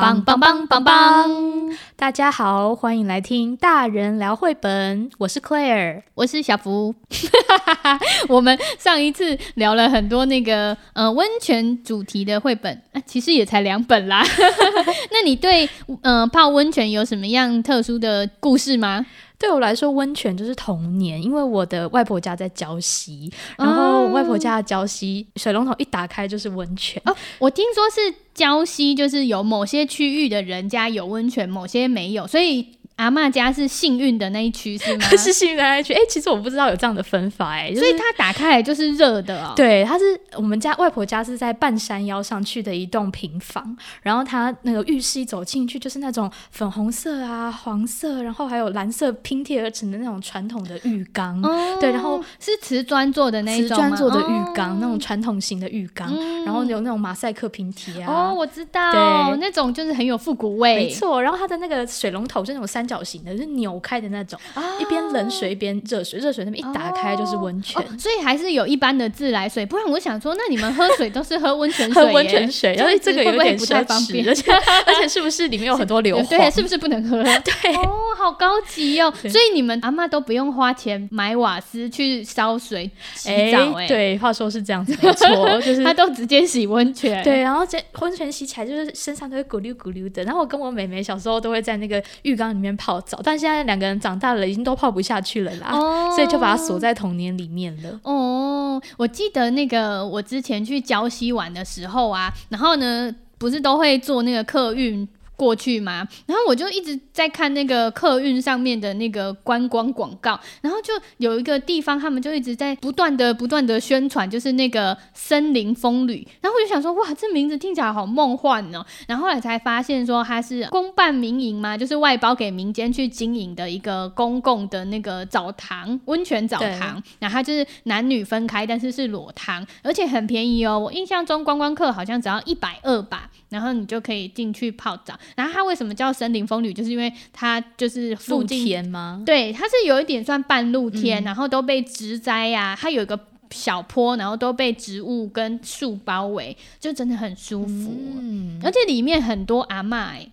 棒棒棒棒棒！大家好，欢迎来听大人聊绘本。我是 Claire，我是小福。我们上一次聊了很多那个呃温泉主题的绘本，啊，其实也才两本啦。那你对呃泡温泉有什么样特殊的故事吗？对我来说，温泉就是童年，因为我的外婆家在礁溪，然后外婆家的礁溪水龙头一打开就是温泉。哦，我听说是礁溪，就是有某些区域的人家有温泉，某些没有，所以。阿嬷家是幸运的那一区是吗？是幸运的那一区。哎、欸，其实我不知道有这样的分法哎、欸，所以它打开来就是热的哦。对，它是我们家外婆家是在半山腰上去的一栋平房，然后它那个浴室一走进去就是那种粉红色啊、黄色，然后还有蓝色拼贴而成的那种传统的浴缸。哦、对，然后是瓷砖做的那一种瓷砖做的浴缸，哦、那种传统型的浴缸，嗯、然后有那种马赛克拼贴啊。哦，我知道，对，那种就是很有复古味。没错，然后它的那个水龙头是那种三角形的，是扭开的那种，哦、一边冷水一边热水，热水那边一打开就是温泉、哦哦，所以还是有一般的自来水。不然我想说，那你们喝水都是喝温泉水，喝温泉水，然后这个有点不太方便，而且而且是不是里面有很多 硫磺？对，是不是不能喝？对，哦，好高级哦。所以你们阿妈都不用花钱买瓦斯去烧水洗澡、欸，哎，对，话说是这样子，没错，就是他都直接洗温泉，对，然后这温泉洗起来就是身上都会咕溜咕溜的。然后我跟我妹妹小时候都会在那个浴缸里面泡澡，但现在两个人长大了，已经都泡不下去了啦，哦、所以就把它锁在童年里面了。哦，我记得那个我之前去礁溪玩的时候啊，然后呢，不是都会坐那个客运。过去嘛，然后我就一直在看那个客运上面的那个观光广告，然后就有一个地方，他们就一直在不断的、不断的宣传，就是那个森林风旅。然后我就想说，哇，这名字听起来好梦幻哦。然后后来才发现说，它是公办民营嘛，就是外包给民间去经营的一个公共的那个澡堂、温泉澡堂。对然后它就是男女分开，但是是裸堂，而且很便宜哦。我印象中观光客好像只要一百二吧，然后你就可以进去泡澡。然后它为什么叫森林风旅？就是因为它就是附近露天吗？对，它是有一点算半露天，嗯、然后都被植栽呀、啊，它有一个小坡，然后都被植物跟树包围，就真的很舒服。嗯，而且里面很多阿嬷、欸，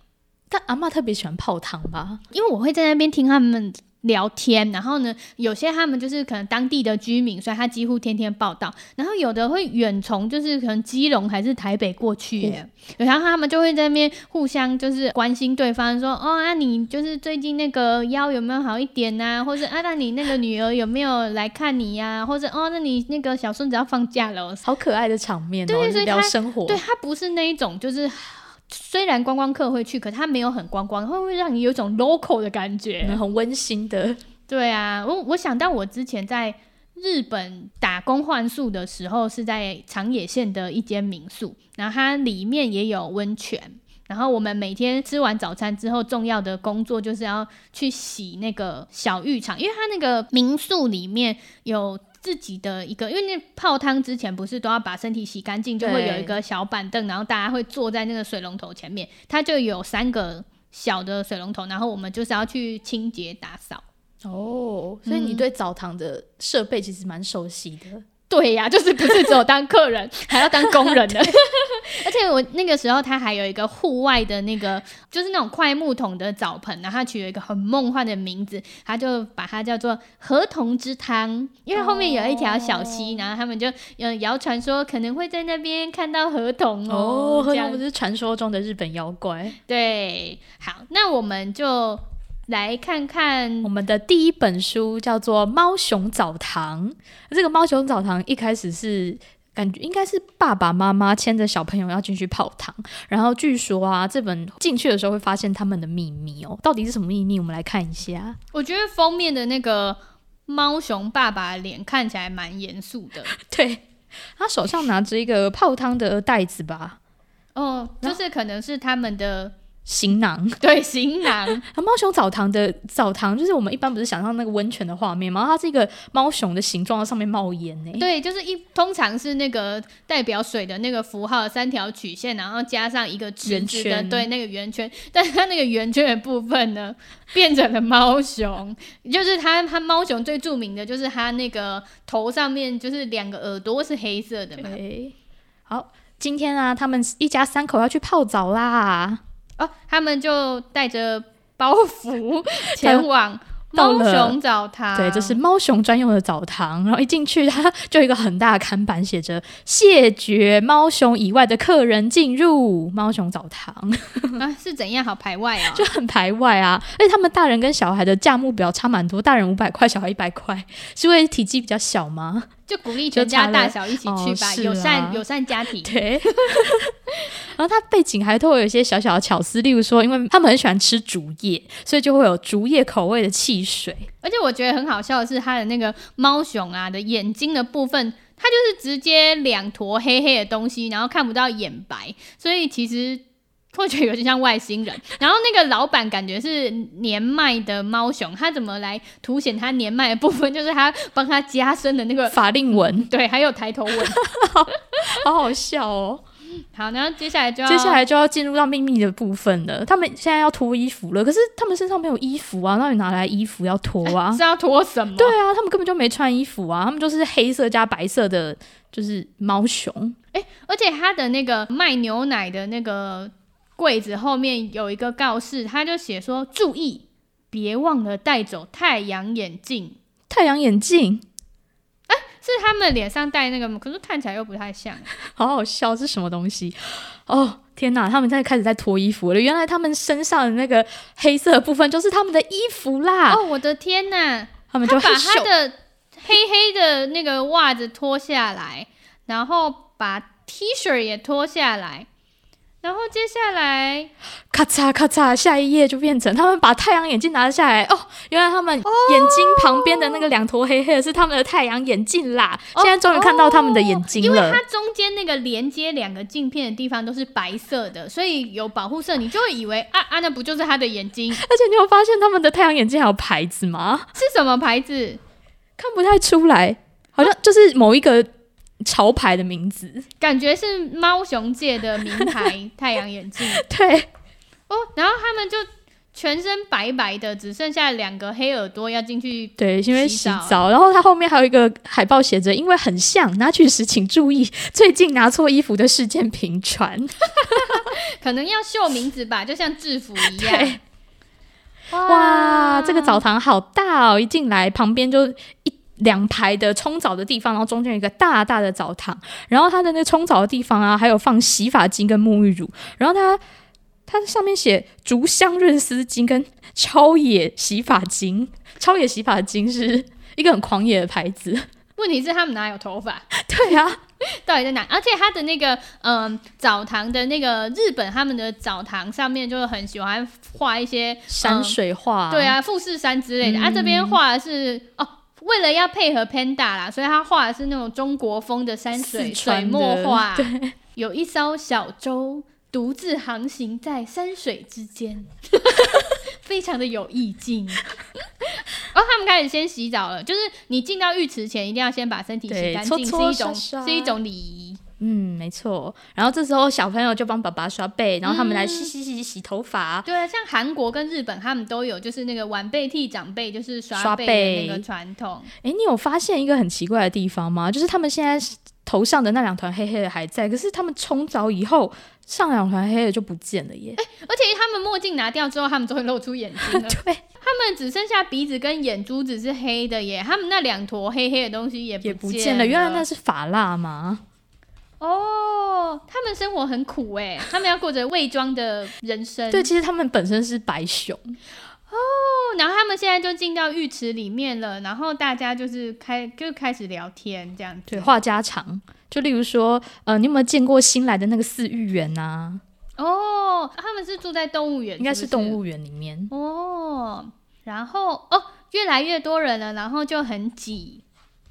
但阿嬷特别喜欢泡汤吧？因为我会在那边听他们。聊天，然后呢，有些他们就是可能当地的居民，所以他几乎天天报道。然后有的会远从就是可能基隆还是台北过去，耶，嗯、然后他们就会在那边互相就是关心对方，说哦，啊你就是最近那个腰有没有好一点呐、啊？或者啊，那你那个女儿有没有来看你呀、啊？或者哦，那你那个小孙子要放假了，好可爱的场面、哦，对，所以聊生活，对他不是那一种就是。虽然观光客会去，可它没有很观光，会不会让你有一种 local 的感觉？很温馨的。对啊，我我想到我之前在日本打工换宿的时候，是在长野县的一间民宿，然后它里面也有温泉。然后我们每天吃完早餐之后，重要的工作就是要去洗那个小浴场，因为它那个民宿里面有。自己的一个，因为那泡汤之前不是都要把身体洗干净，就会有一个小板凳，然后大家会坐在那个水龙头前面，它就有三个小的水龙头，然后我们就是要去清洁打扫。哦，所以你对澡堂的设备其实蛮熟悉的。对呀、啊，就是不是只有当客人，还要当工人的。而且我那个时候，他还有一个户外的那个，就是那种快木桶的澡盆，然后他取了一个很梦幻的名字，他就把它叫做“河童之汤”，因为后面有一条小溪，哦、然后他们就嗯谣传说可能会在那边看到河童哦。河童不是传说中的日本妖怪？对，好，那我们就。来看看我们的第一本书，叫做《猫熊澡堂》。这个猫熊澡堂一开始是感觉应该是爸爸妈妈牵着小朋友要进去泡汤，然后据说啊，这本进去的时候会发现他们的秘密哦。到底是什么秘密？我们来看一下。我觉得封面的那个猫熊爸爸脸看起来蛮严肃的，对，他手上拿着一个泡汤的袋子吧？哦，就是可能是他们的。行囊，对，行囊。猫熊澡堂的澡堂，就是我们一般不是想象那个温泉的画面吗？它是一个猫熊的形状，上面冒烟呢。对，就是一通常是那个代表水的那个符号，三条曲线，然后加上一个圆圈，对，那个圆圈。但是它那个圆圈的部分呢，变成了猫熊，就是它它猫熊最著名的就是它那个头上面就是两个耳朵是黑色的嘛。对，好，今天啊，他们一家三口要去泡澡啦。哦，他们就带着包袱 前往。猫熊澡堂，对，这是猫熊专用的澡堂。然后一进去，它就有一个很大的看板，写着“谢绝猫熊以外的客人进入 猫熊澡堂”。啊，是怎样好排外啊？就很排外啊！而且他们大人跟小孩的价目表差蛮多，大人五百块，小孩一百块，是因为体积比较小吗？就鼓励全家大小一起去吧，哦、友善友善家庭。对。然后它背景还都会有一些小小的巧思，例如说，因为他们很喜欢吃竹叶，所以就会有竹叶口味的汽水。而且我觉得很好笑的是，它的那个猫熊啊的眼睛的部分，它就是直接两坨黑黑的东西，然后看不到眼白，所以其实。会觉得有点像外星人，然后那个老板感觉是年迈的猫熊，他怎么来凸显他年迈的部分？就是他帮他加深的那个法令纹，嗯，对，还有抬头纹，好好笑哦。好，然后接下来就要接下来就要进入到秘密的部分了。他们现在要脱衣服了，可是他们身上没有衣服啊，那你拿来衣服要脱啊？是要脱什么？对啊，他们根本就没穿衣服啊，他们就是黑色加白色的，就是猫熊。哎，而且他的那个卖牛奶的那个。柜子后面有一个告示，他就写说：“注意，别忘了带走太阳眼镜。”太阳眼镜？哎、欸，是他们脸上戴那个吗？可是看起来又不太像，好好笑，是什么东西？哦，天哪！他们在开始在脱衣服了。原来他们身上的那个黑色的部分就是他们的衣服啦！哦，我的天哪！他们就他把他的黑黑的那个袜子脱下来，然后把 T 恤也脱下来。然后接下来，咔嚓咔嚓，下一页就变成他们把太阳眼镜拿了下来。哦，原来他们眼睛旁边的那个两坨黑黑的是他们的太阳眼镜啦。哦、现在终于看到他们的眼睛了。因为它中间那个连接两个镜片的地方都是白色的，所以有保护色，你就会以为啊啊，那不就是他的眼睛？而且你有发现他们的太阳眼镜还有牌子吗？是什么牌子？看不太出来，好像就是某一个。潮牌的名字，感觉是猫熊界的名牌太阳眼镜。对，哦，然后他们就全身白白的，只剩下两个黑耳朵要进去。对，因为洗澡。然后它后面还有一个海报写着：“因为很像，拿取时请注意，最近拿错衣服的事件频传。”可能要秀名字吧，就像制服一样。哇，哇，这个澡堂好大哦！一进来旁边就一。两排的冲澡的地方，然后中间有一个大大的澡堂，然后它的那冲澡的地方啊，还有放洗发精跟沐浴乳，然后它它上面写竹香润丝巾跟超野洗发精，超野洗发精是一个很狂野的牌子。问题是他们哪有头发？对啊，到底在哪？而且他的那个嗯澡堂的那个日本他们的澡堂上面就很喜欢画一些山水画，对啊，富士山之类的。嗯、啊，这边画的是哦。为了要配合 Panda 啦，所以他画的是那种中国风的山水水墨画。有一艘小舟独自航行在山水之间，非常的有意境。然后、哦、他们开始先洗澡了，就是你进到浴池前一定要先把身体洗干净，是一种是一种礼仪。嗯，没错。然后这时候小朋友就帮爸爸刷背，然后他们来洗洗洗洗头发。对啊，像韩国跟日本，他们都有就是那个晚辈替长辈就是刷背的那个传统。哎，你有发现一个很奇怪的地方吗？就是他们现在头上的那两团黑黑的还在，可是他们冲澡以后，上两团黑黑的就不见了耶。哎，而且他们墨镜拿掉之后，他们就会露出眼睛了。对，他们只剩下鼻子跟眼珠子是黑的耶，他们那两坨黑黑的东西也不，也不见了。原来那是发蜡吗？哦，他们生活很苦哎，他们要过着伪装的人生。对，其实他们本身是白熊哦，然后他们现在就进到浴池里面了，然后大家就是开就开始聊天这样子，对，话家常。就例如说，呃，你有没有见过新来的那个饲育员啊？哦，他们是住在动物园，应该是动物园里面哦。然后哦，越来越多人了，然后就很挤。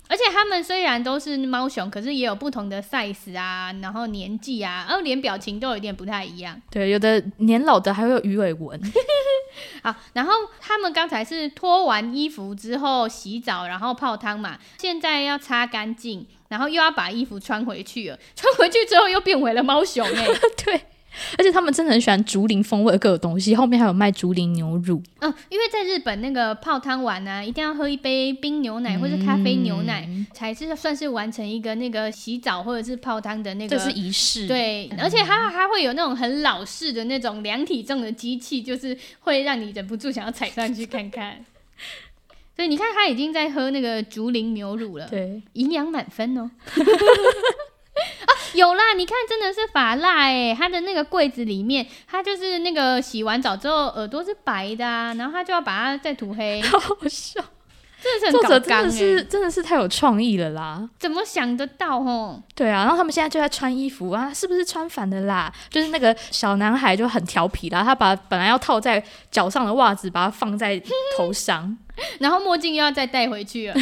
而且他们虽然都是猫熊，可是也有不同的 size 啊，然后年纪啊，然后连表情都有点不太一样。对，有的年老的还会有鱼尾纹。好，然后他们刚才是脱完衣服之后洗澡，然后泡汤嘛，现在要擦干净，然后又要把衣服穿回去了。穿回去之后又变回了猫熊哎、欸。对，而且他们真的很喜欢竹林风味的各种东西，后面还有卖竹林牛乳。嗯，因为在日本那个泡汤完啊，一定要喝一杯冰牛奶或是咖啡牛奶，嗯、才是算是完成一个那个洗澡或者是泡汤的那个。这是仪式。对，而且它还会有那种很老式的那种量体重的机器，就是会让你忍不住想要踩上去看看。所以你看，他已经在喝那个竹林牛乳了，对，营养满分哦。啊，有啦！你看，真的是法蜡哎，他的那个柜子里面，他就是那个洗完澡之后耳朵是白的啊，然后他就要把它再涂黑，好好笑。真的是很搞刚欸，真的是真的是太有创意了啦！怎么想得到哦？对啊，然后他们现在就在穿衣服啊，是不是穿反的啦？就是那个小男孩就很调皮啦，他把本来要套在脚上的袜子，把它放在头上，然后墨镜又要再戴回去了。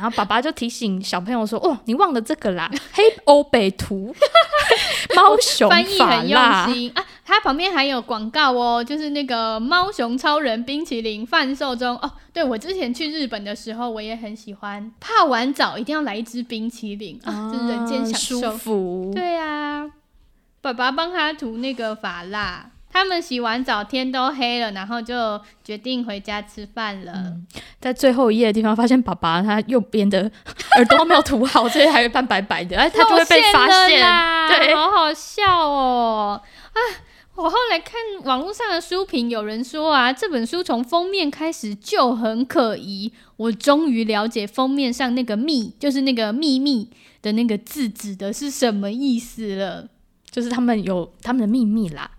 然后爸爸就提醒小朋友说：“哦，你忘了这个啦，黑欧北图 猫熊翻译很用心啊。它旁边还有广告哦，就是那个猫熊超人冰淇淋贩售中哦。对，我之前去日本的时候，我也很喜欢泡完澡一定要来一支冰淇淋啊，就是人间享受。舒服。对啊，爸爸帮他涂那个发蜡。”他们洗完澡，天都黑了，然后就决定回家吃饭了。嗯、在最后一页的地方，发现爸爸他右边的耳朵没有涂好，所以还有一半白白的，哎，他就会被发现。对，好好笑哦！啊，我后来看网络上的书评，有人说啊，这本书从封面开始就很可疑。我终于了解封面上那个“秘”，就是那个秘密的那个字指的是什么意思了，就是他们有他们的秘密啦。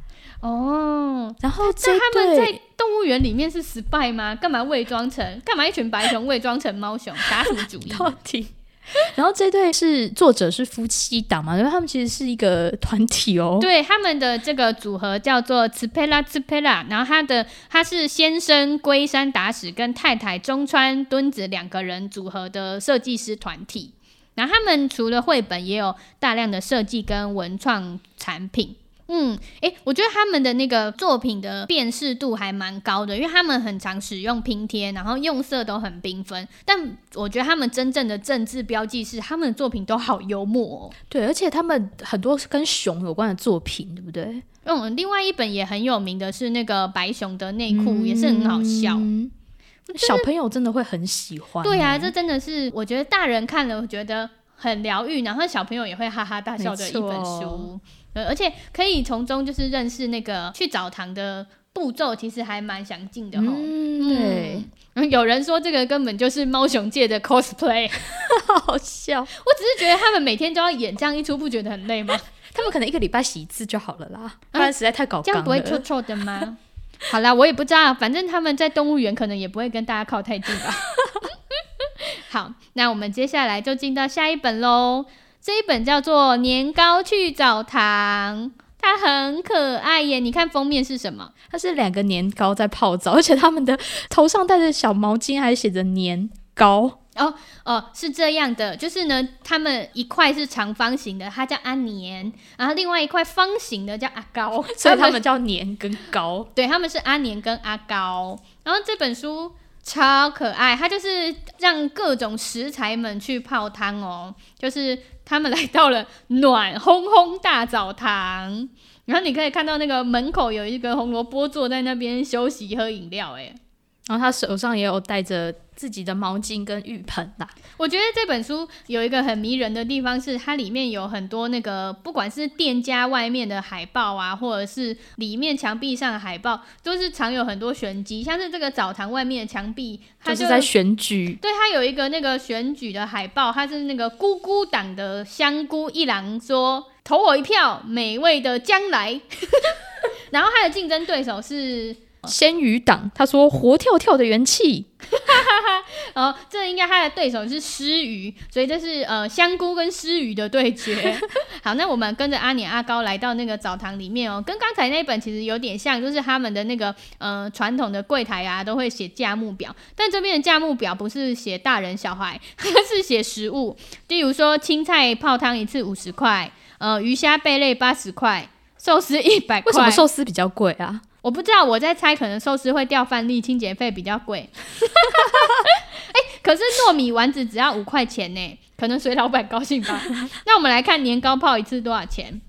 哦，然后那他们在动物园里面是 spy 吗？干嘛伪装成？干嘛一群白熊伪装成猫熊？打什么主意？到底？然后这对是作者是夫妻档嘛？因为他们其实是一个团体哦。对，他们的这个组合叫做茨佩拉茨佩拉，然后他的他是先生龟山达史跟太太中川敦子两个人组合的设计师团体。然后他们除了绘本，也有大量的设计跟文创产品。嗯，哎、欸，我觉得他们的那个作品的辨识度还蛮高的，因为他们很常使用拼贴，然后用色都很缤纷。但我觉得他们真正的政治标记是，他们的作品都好幽默哦。对，而且他们很多是跟熊有关的作品，对不对？嗯，另外一本也很有名的是那个白熊的内裤，嗯、也是很好笑。小朋友真的会很喜欢。对啊，这真的是我觉得大人看了我觉得很疗愈，然后小朋友也会哈哈大笑的一本书。呃，而且可以从中就是认识那个去澡堂的步骤，其实还蛮详尽的哦。嗯，对。嗯，有人说这个根本就是猫熊界的 cosplay，好笑。我只是觉得他们每天都要演这样一出，不觉得很累吗？他们可能一个礼拜洗一次就好了啦，不然实在太搞。这样不会臭臭的吗？好啦，我也不知道，反正他们在动物园可能也不会跟大家靠太近吧。好，那我们接下来就进到下一本喽。这一本叫做《年糕去澡堂》，它很可爱耶！你看封面是什么？它是两个年糕在泡澡，而且他们的头上戴着小毛巾，还写着“年糕”。哦哦，是这样的，就是呢，他们一块是长方形的，它叫阿年，然后另外一块方形的叫阿高，所以他们叫年跟高。对，他们是阿年跟阿高。然后这本书超可爱，它就是让各种食材们去泡汤哦，就是。他们来到了暖烘烘大澡堂，然后你可以看到那个门口有一个红萝卜坐在那边休息喝饮料，哎，然后他手上也有带着自己的毛巾跟浴盆啦。我觉得这本书有一个很迷人的地方，是它里面有很多那个，不管是店家外面的海报啊，或者是里面墙壁上的海报，都是藏有很多玄机。像是这个澡堂外面的墙壁，它就，就是在选举。对，它有一个那个选举的海报，它是那个姑姑党的香菇一郎说：“投我一票，美味的将来。”然后他的竞争对手是。鲜鱼党，他说活跳跳的元气，哦，这应该他的对手是狮鱼，所以这是呃香菇跟狮鱼的对决。好，那我们跟着阿年阿高来到那个澡堂里面哦，跟刚才那本其实有点像，就是他们的那个呃传统的柜台啊，都会写价目表，但这边的价目表不是写大人小孩，是写食物，例如说青菜泡汤一次五十块，呃鱼虾贝类八十块，寿司一百块。为什么寿司比较贵啊？我不知道，我在猜，可能寿司会掉饭粒，清洁费比较贵。哎、欸，可是糯米丸子只要五块钱呢，可能随老板高兴吧。那我们来看年糕泡一次多少钱？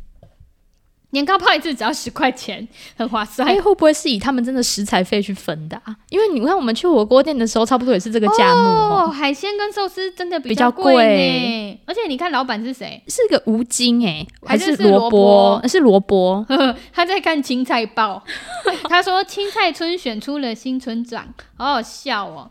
年糕泡一次只要十块钱，很划算。哎、欸，会不会是以他们真的食材费去分的啊？因为你看我们去火锅店的时候，差不多也是这个价目哦。海鲜跟寿司真的比较贵呢。而且你看老板是谁？是个吴京哎，还是萝卜？是萝卜。他在看青菜报，他说青菜村选出了新村长，好好笑哦。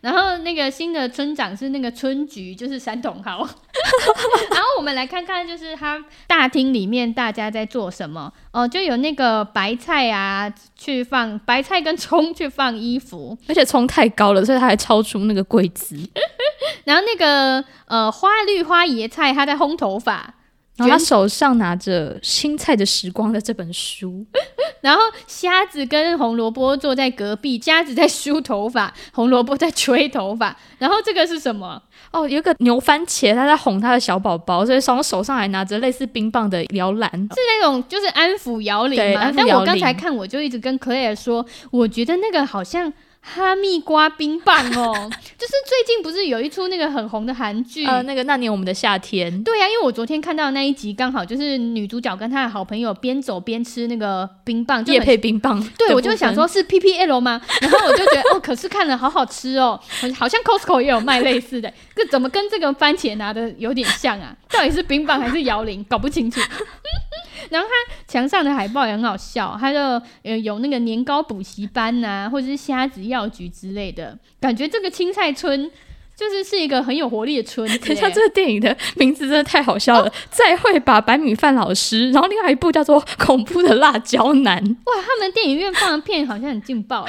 然后那个新的村长是那个村菊，就是山茼蒿。然后我们来看看，就是他大厅里面大家在做什么哦，就有那个白菜啊，去放白菜跟葱去放衣服，而且葱太高了，所以他还超出那个柜子。然后那个呃花绿花椰菜，他在烘头发。然后他手上拿着《青菜的时光》的这本书，然后瞎子跟红萝卜坐在隔壁，瞎子在梳头发，红萝卜在吹头发。然后这个是什么？哦，有个牛番茄，他在哄他的小宝宝，所以从手上还拿着类似冰棒的摇篮，是那种就是安抚摇铃吗？但我刚才看，我就一直跟 Claire 说，我觉得那个好像。哈密瓜冰棒哦，就是最近不是有一出那个很红的韩剧，呃，那个那年我们的夏天。对呀、啊，因为我昨天看到那一集，刚好就是女主角跟她的好朋友边走边吃那个冰棒，就配冰棒。对，我就想说是 PPL 吗？然后我就觉得哦，可是看了好好吃哦，好像 Costco 也有卖类似的，这怎么跟这个番茄拿的有点像啊？到底是冰棒还是摇铃？搞不清楚。然后他墙上的海报也很好笑，他就呃有那个年糕补习班呐、啊，或者是虾子药局之类的，感觉这个青菜村就是是一个很有活力的村。等一下，这个电影的名字真的太好笑了，哦、再会吧白米饭老师，然后另外一部叫做《恐怖的辣椒男》。哇，他们电影院放的片好像很劲爆，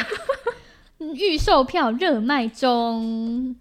预售票热卖中。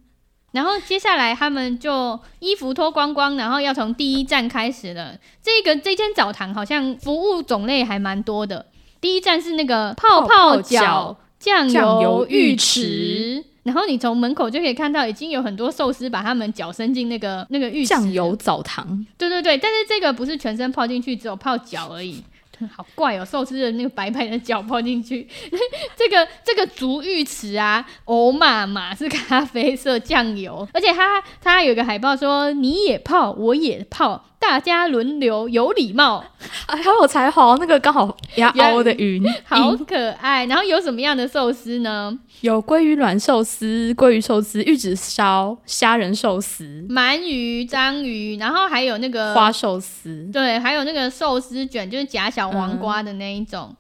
然后接下来他们就衣服脱光光，然后要从第一站开始了。这个这间澡堂好像服务种类还蛮多的。第一站是那个泡泡脚酱油浴池，然后你从门口就可以看到已经有很多寿司把他们脚伸进那个那个浴池酱油澡堂。对对对，但是这个不是全身泡进去，只有泡脚而已。好怪哦，寿司的那个白白的脚泡进去，这个这个足浴池啊，欧玛玛是咖啡色酱油，而且它它有个海报说你也泡我也泡。大家轮流有礼貌，哎，好有才华！那个刚好压凹的云，好可爱。然后有什么样的寿司呢？有鲑鱼卵寿司、鲑鱼寿司、玉子烧、虾仁寿司、鳗鱼、章鱼，然后还有那个花寿司，对，还有那个寿司卷，就是夹小黄瓜的那一种。嗯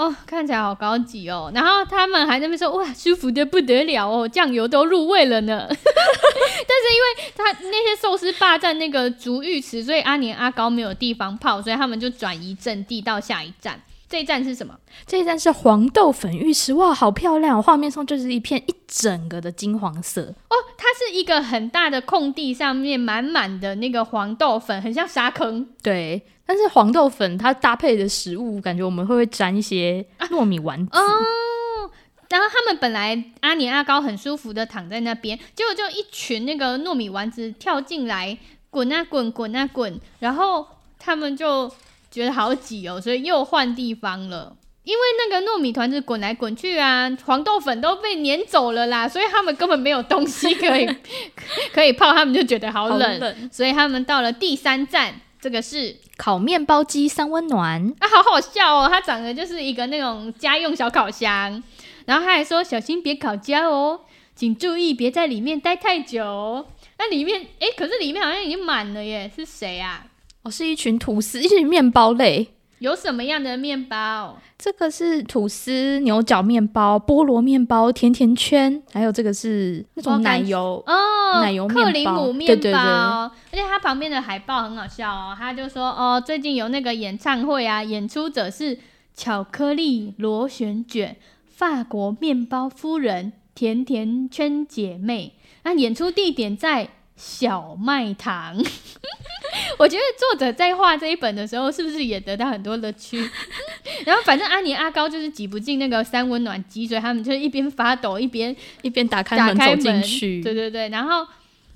哦，看起来好高级哦！然后他们还在那边说：“哇，舒服的不得了哦，酱油都入味了呢。”但是因为他那些寿司霸占那个足浴池，所以阿年阿高没有地方泡，所以他们就转移阵地到下一站。这一站是什么？这一站是黄豆粉浴池，哇，好漂亮！画面上就是一片一整个的金黄色哦。它是一个很大的空地，上面满满的那个黄豆粉，很像沙坑。对。但是黄豆粉它搭配的食物，感觉我们会不会沾一些糯米丸子、啊、哦。然后他们本来阿年阿高很舒服的躺在那边，结果就一群那个糯米丸子跳进来，滚啊滚，滚啊滚，然后他们就觉得好挤哦，所以又换地方了。因为那个糯米团子滚来滚去啊，黄豆粉都被撵走了啦，所以他们根本没有东西可以 可以泡，他们就觉得好冷，所以他们到了第三站。这个是烤面包机三温暖啊，好好笑哦！它长得就是一个那种家用小烤箱，然后他还说小心别烤焦哦，请注意别在里面待太久。那里面哎，可是里面好像已经满了耶，是谁啊？哦，是一群吐司，一群面包类。有什么样的面包？这个是吐司、牛角面包、菠萝面包、甜甜圈，还有这个是那种奶油哦，奶油克林姆面包。对对对，而且它旁边的海报很好笑哦，他就说哦，最近有那个演唱会啊，演出者是巧克力螺旋卷、法国面包夫人、甜甜圈姐妹，那演出地点在小麦堂。我觉得作者在画这一本的时候，是不是也得到很多乐 趣？然后反正阿年阿高就是挤不进那个三温暖机，所以他们就一边发抖一边一边打开门走进去。对对对，然后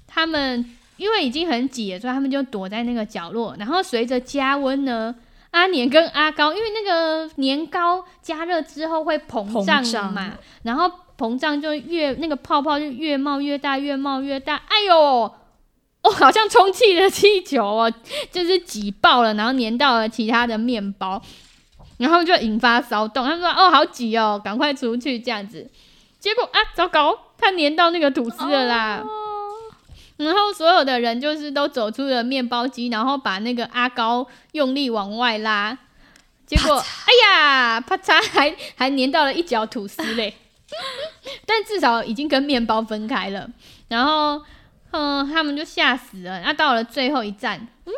他们因为已经很挤了，所以他们就躲在那个角落。然后随着加温呢，阿年跟阿高因为那个年糕加热之后会膨胀嘛，然后膨胀就越那个泡泡就越冒越大，越冒越大。哎呦！哦，好像充气的气球哦，就是挤爆了，然后粘到了其他的面包，然后就引发骚动。他们说：“哦，好挤哦，赶快出去这样子。”结果啊，糟糕，它粘到那个吐司了啦。哦、然后所有的人就是都走出了面包机，然后把那个阿高用力往外拉，结果哎呀，啪嚓，还还粘到了一角吐司嘞。但至少已经跟面包分开了。然后。嗯，他们就吓死了。那到了最后一站，嗯，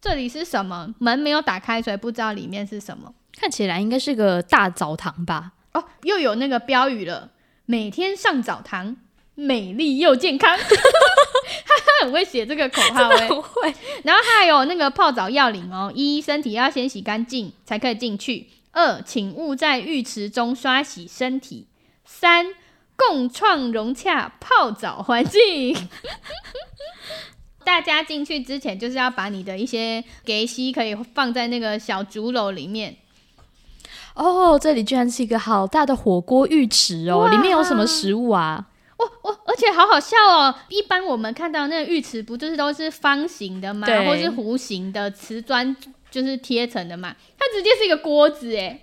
这里是什么？门没有打开，所以不知道里面是什么。看起来应该是个大澡堂吧？哦，又有那个标语了：每天上澡堂，美丽又健康。他 很会写这个口号，欸，很会。然后还有那个泡澡要领哦：一，身体要先洗干净才可以进去；二，请勿在浴池中刷洗身体；三。共创融洽泡澡环境，大家进去之前就是要把你的一些给息可以放在那个小竹篓里面。哦，这里居然是一个好大的火锅浴池哦！里面有什么食物啊？哦哦，而且好好笑哦！一般我们看到那个浴池不就是都是方形的吗？或是弧形的瓷砖就是贴成的嘛？它直接是一个锅子哎！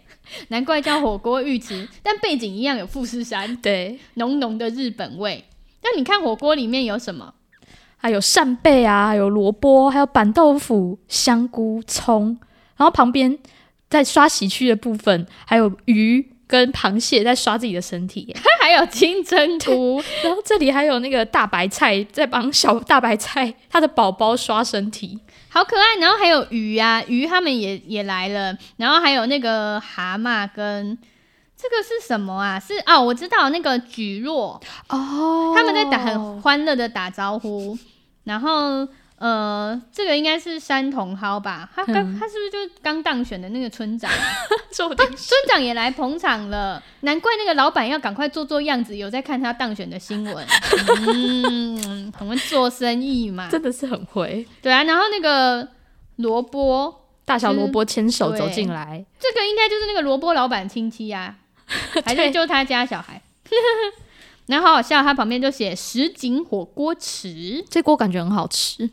难怪叫火锅浴池，但背景一样有富士山，对，浓浓的日本味。那你看火锅里面有什么？还有扇贝啊，还有萝卜，还有板豆腐、香菇、葱，然后旁边在刷洗区的部分，还有鱼跟螃蟹在刷自己的身体，还有金针菇，然后这里还有那个大白菜在帮小大白菜它的宝宝刷身体。好可爱，然后还有鱼啊，鱼他们也也来了，然后还有那个蛤蟆跟这个是什么啊？是哦，我知道那个菊若哦，他们在打很欢乐的打招呼，然后。呃，这个应该是山茼蒿吧？他刚、嗯、他是不是就刚当选的那个村长？说不定村长也来捧场了，难怪那个老板要赶快做做样子，有在看他当选的新闻。嗯，很会做生意嘛，真的是很会。对啊，然后那个萝卜大小萝卜牵手走进来，这个应该就是那个萝卜老板亲戚呀、啊，还是就他家小孩？然后好好笑，他旁边就写什锦火锅池，这锅感觉很好吃。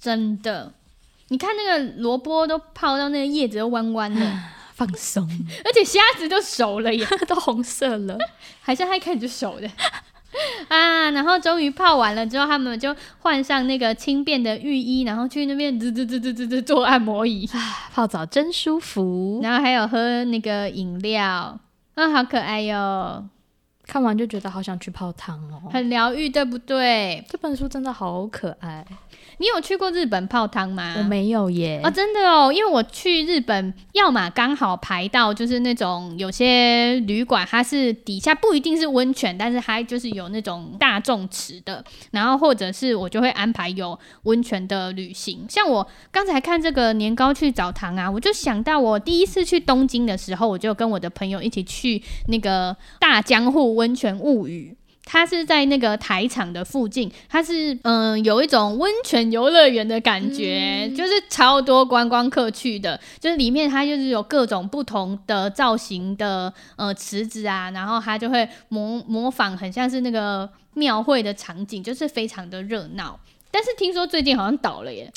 真的，你看那个萝卜都泡到那个叶子都弯弯的，放松，而且虾子都熟了耶，都红色了，还是他一开始就熟的。啊。然后终于泡完了之后，他们就换上那个轻便的浴衣，然后去那边滋滋滋滋滋滋做按摩椅，泡澡真舒服。然后还有喝那个饮料，啊，好可爱哟！看完就觉得好想去泡汤哦，很疗愈，对不对？这本书真的好可爱。你有去过日本泡汤吗？我没有耶。哦，真的哦，因为我去日本，要么刚好排到就是那种有些旅馆，它是底下不一定是温泉，但是它就是有那种大众池的，然后或者是我就会安排有温泉的旅行。像我刚才看这个年糕去澡堂啊，我就想到我第一次去东京的时候，我就跟我的朋友一起去那个大江户温泉物语。它是在那个台场的附近，它是嗯、呃、有一种温泉游乐园的感觉，嗯、就是超多观光客去的，就是里面它就是有各种不同的造型的呃池子啊，然后它就会模模仿很像是那个庙会的场景，就是非常的热闹。但是听说最近好像倒了耶。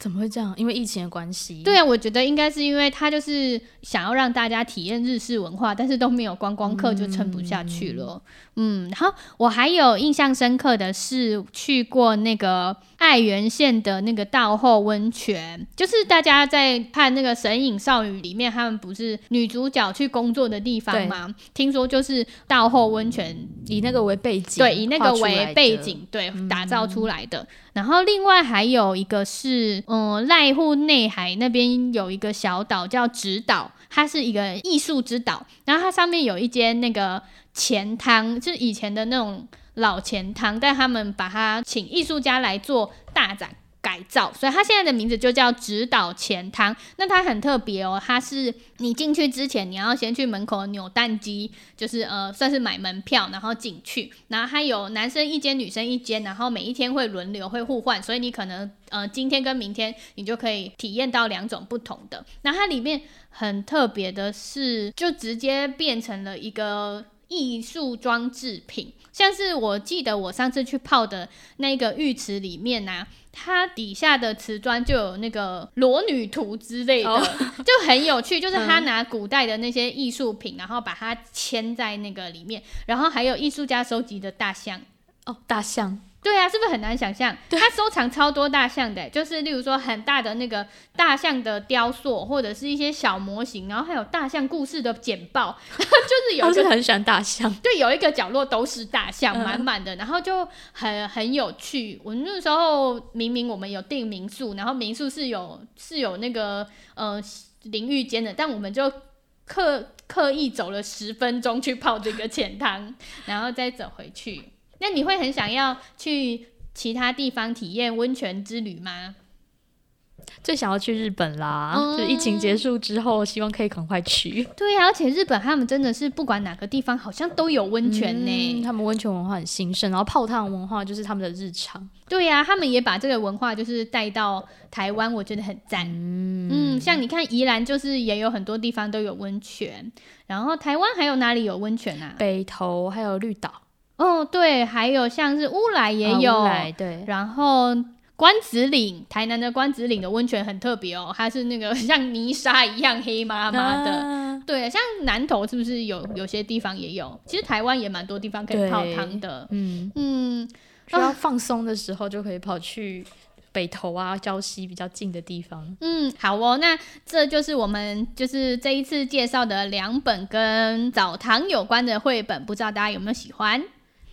怎么会这样？因为疫情的关系。对啊，我觉得应该是因为他就是想要让大家体验日式文化，但是都没有观光客，就撑不下去了。嗯，然后我还有印象深刻的是去过那个爱媛县的那个道后温泉，就是大家在看那个《神隐少女》里面，他们不是女主角去工作的地方吗？听说就是道后温泉以那个为背景，对，以那个为背景，对，打造出来的。然后另外还有一个是，嗯，濑户内海那边有一个小岛叫直岛，它是一个艺术之岛。然后它上面有一间那个钱汤，就是以前的那种老钱汤，但他们把它请艺术家来做大展。改造，所以它现在的名字就叫直岛钱汤。那它很特别哦，它是你进去之前，你要先去门口扭蛋机，就是呃，算是买门票，然后进去。然后它有男生一间，女生一间，然后每一天会轮流会互换，所以你可能呃今天跟明天，你就可以体验到两种不同的。那它里面很特别的是，就直接变成了一个。艺术装置品，像是我记得我上次去泡的那个浴池里面啊，它底下的瓷砖就有那个裸女图之类的，oh. 就很有趣。就是他拿古代的那些艺术品，然后把它嵌在那个里面，然后还有艺术家收集的大象哦，oh, 大象。对啊，是不是很难想象？他收藏超多大象的，就是例如说很大的那个大象的雕塑，或者是一些小模型，然后还有大象故事的简报，就是有一个是很喜欢大象，对，有一个角落都是大象，满满的，然后就很很有趣。我那时候明明我们有订民宿，然后民宿是有是有那个呃淋浴间的，但我们就刻刻意走了十分钟去泡这个浅汤，然后再走回去。那你会很想要去其他地方体验温泉之旅吗？最想要去日本啦！嗯、就疫情结束之后，希望可以赶快去。对呀、啊，而且日本他们真的是不管哪个地方，好像都有温泉呢、嗯。他们温泉文化很兴盛，然后泡汤文化就是他们的日常。对呀、啊，他们也把这个文化就是带到台湾，我觉得很赞。嗯，嗯，像你看宜兰，就是也有很多地方都有温泉。然后台湾还有哪里有温泉啊？北投还有绿岛。哦，对，还有像是乌来也有，啊、乌来对，然后关子岭，台南的关子岭的温泉很特别哦，它是那个 像泥沙一样黑麻麻的，啊、对，像南投是不是有有些地方也有？其实台湾也蛮多地方可以泡汤的，嗯嗯，需要放松的时候就可以跑去北投啊、礁溪比较近的地方。嗯，好哦，那这就是我们就是这一次介绍的两本跟澡堂有关的绘本，不知道大家有没有喜欢？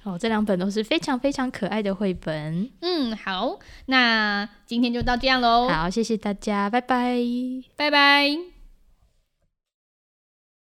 哦，这两本都是非常非常可爱的绘本。嗯，好，那今天就到这样喽。好，谢谢大家，拜拜，拜拜。